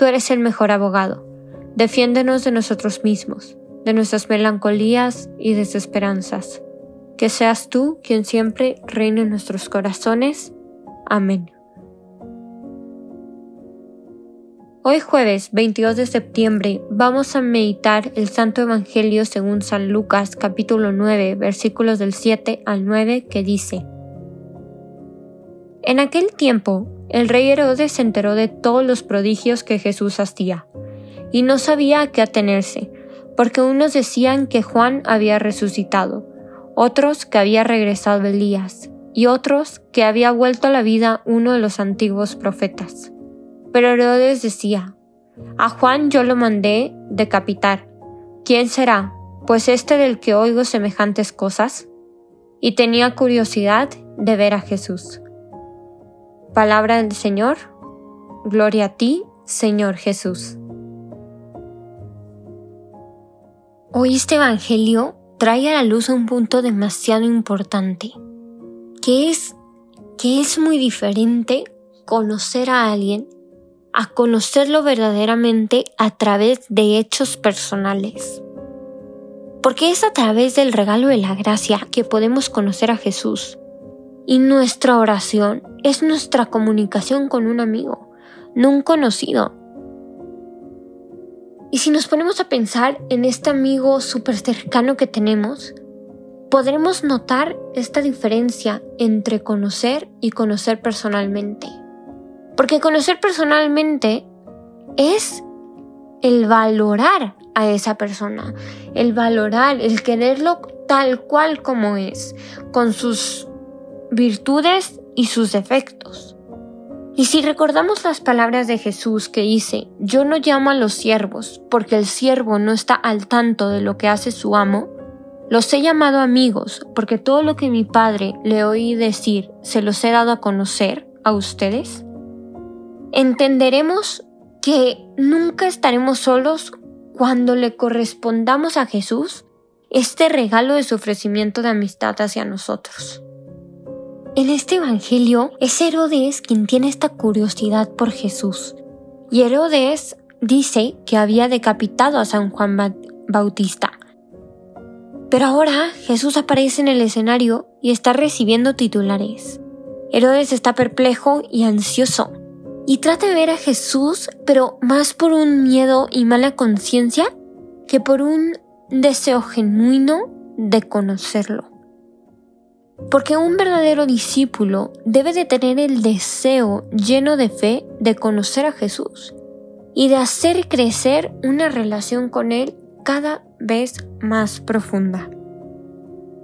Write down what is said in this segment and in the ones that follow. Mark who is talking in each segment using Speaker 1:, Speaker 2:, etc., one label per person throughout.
Speaker 1: Tú eres el mejor abogado, defiéndenos de nosotros mismos, de nuestras melancolías y desesperanzas que seas tú quien siempre reine en nuestros corazones. Amén. Hoy jueves 22 de septiembre vamos a meditar el Santo Evangelio según San Lucas capítulo 9 versículos del 7 al 9 que dice En aquel tiempo el rey Herodes se enteró de todos los prodigios que Jesús hacía y no sabía a qué atenerse porque unos decían que Juan había resucitado otros que había regresado Elías, y otros que había vuelto a la vida uno de los antiguos profetas. Pero Herodes decía, A Juan yo lo mandé decapitar. ¿Quién será? Pues este del que oigo semejantes cosas. Y tenía curiosidad de ver a Jesús. Palabra del Señor. Gloria a ti, Señor Jesús. Hoy este Evangelio trae a la luz un punto demasiado importante, que es que es muy diferente conocer a alguien a conocerlo verdaderamente a través de hechos personales. Porque es a través del regalo de la gracia que podemos conocer a Jesús. Y nuestra oración es nuestra comunicación con un amigo, no un conocido, y si nos ponemos a pensar en este amigo súper cercano que tenemos, podremos notar esta diferencia entre conocer y conocer personalmente. Porque conocer personalmente es el valorar a esa persona, el valorar, el quererlo tal cual como es, con sus virtudes y sus defectos. Y si recordamos las palabras de Jesús que dice, yo no llamo a los siervos porque el siervo no está al tanto de lo que hace su amo, los he llamado amigos porque todo lo que mi Padre le oí decir se los he dado a conocer a ustedes, entenderemos que nunca estaremos solos cuando le correspondamos a Jesús este regalo de su ofrecimiento de amistad hacia nosotros. En este Evangelio es Herodes quien tiene esta curiosidad por Jesús. Y Herodes dice que había decapitado a San Juan Bautista. Pero ahora Jesús aparece en el escenario y está recibiendo titulares. Herodes está perplejo y ansioso y trata de ver a Jesús, pero más por un miedo y mala conciencia que por un deseo genuino de conocerlo. Porque un verdadero discípulo debe de tener el deseo lleno de fe de conocer a Jesús y de hacer crecer una relación con Él cada vez más profunda.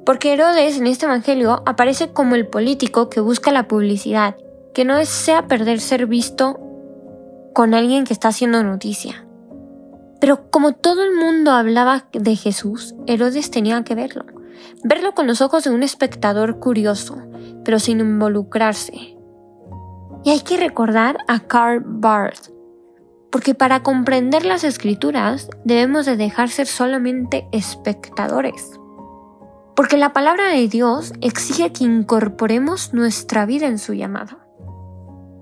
Speaker 1: Porque Herodes en este Evangelio aparece como el político que busca la publicidad, que no desea perder ser visto con alguien que está haciendo noticia. Pero como todo el mundo hablaba de Jesús, Herodes tenía que verlo verlo con los ojos de un espectador curioso, pero sin involucrarse. Y hay que recordar a Karl Barth, porque para comprender las escrituras debemos de dejar ser solamente espectadores. Porque la palabra de Dios exige que incorporemos nuestra vida en su llamado.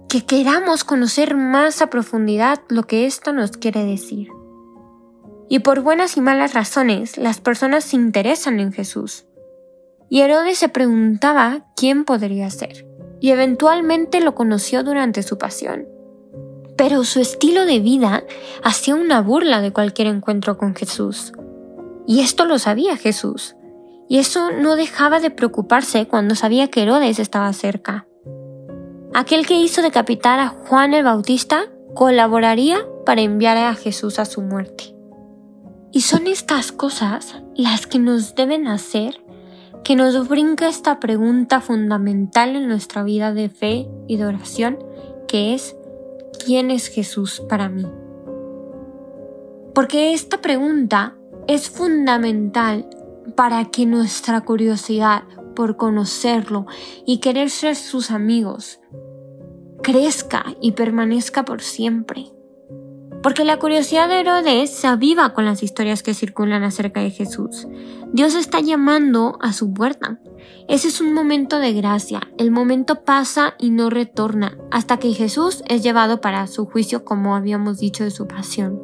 Speaker 1: Que queramos conocer más a profundidad lo que esto nos quiere decir. Y por buenas y malas razones, las personas se interesan en Jesús. Y Herodes se preguntaba quién podría ser, y eventualmente lo conoció durante su pasión. Pero su estilo de vida hacía una burla de cualquier encuentro con Jesús. Y esto lo sabía Jesús. Y eso no dejaba de preocuparse cuando sabía que Herodes estaba cerca. Aquel que hizo decapitar a Juan el Bautista colaboraría para enviar a Jesús a su muerte. Y son estas cosas las que nos deben hacer que nos brinca esta pregunta fundamental en nuestra vida de fe y de oración, que es, ¿quién es Jesús para mí? Porque esta pregunta es fundamental para que nuestra curiosidad por conocerlo y querer ser sus amigos crezca y permanezca por siempre. Porque la curiosidad de Herodes se aviva con las historias que circulan acerca de Jesús. Dios está llamando a su puerta. Ese es un momento de gracia. El momento pasa y no retorna hasta que Jesús es llevado para su juicio como habíamos dicho de su pasión.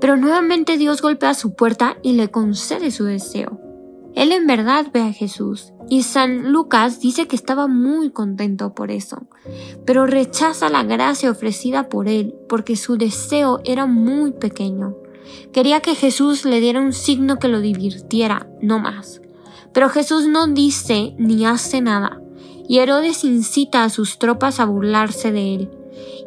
Speaker 1: Pero nuevamente Dios golpea su puerta y le concede su deseo. Él en verdad ve a Jesús y San Lucas dice que estaba muy contento por eso, pero rechaza la gracia ofrecida por él porque su deseo era muy pequeño. Quería que Jesús le diera un signo que lo divirtiera, no más. Pero Jesús no dice ni hace nada, y Herodes incita a sus tropas a burlarse de él,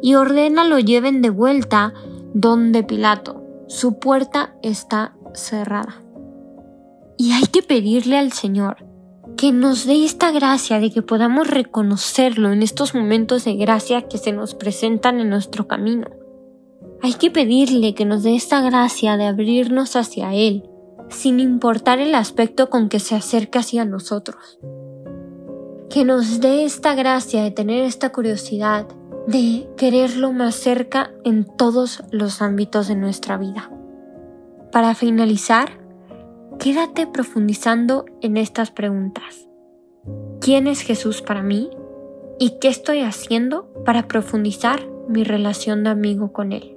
Speaker 1: y ordena lo lleven de vuelta donde Pilato. Su puerta está cerrada. Y hay que pedirle al Señor que nos dé esta gracia de que podamos reconocerlo en estos momentos de gracia que se nos presentan en nuestro camino. Hay que pedirle que nos dé esta gracia de abrirnos hacia Él, sin importar el aspecto con que se acerca hacia nosotros. Que nos dé esta gracia de tener esta curiosidad de quererlo más cerca en todos los ámbitos de nuestra vida. Para finalizar, Quédate profundizando en estas preguntas. ¿Quién es Jesús para mí? ¿Y qué estoy haciendo para profundizar mi relación de amigo con Él?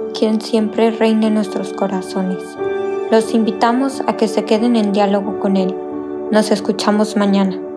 Speaker 1: quien siempre reine en nuestros corazones. Los invitamos a que se queden en diálogo con Él. Nos escuchamos mañana.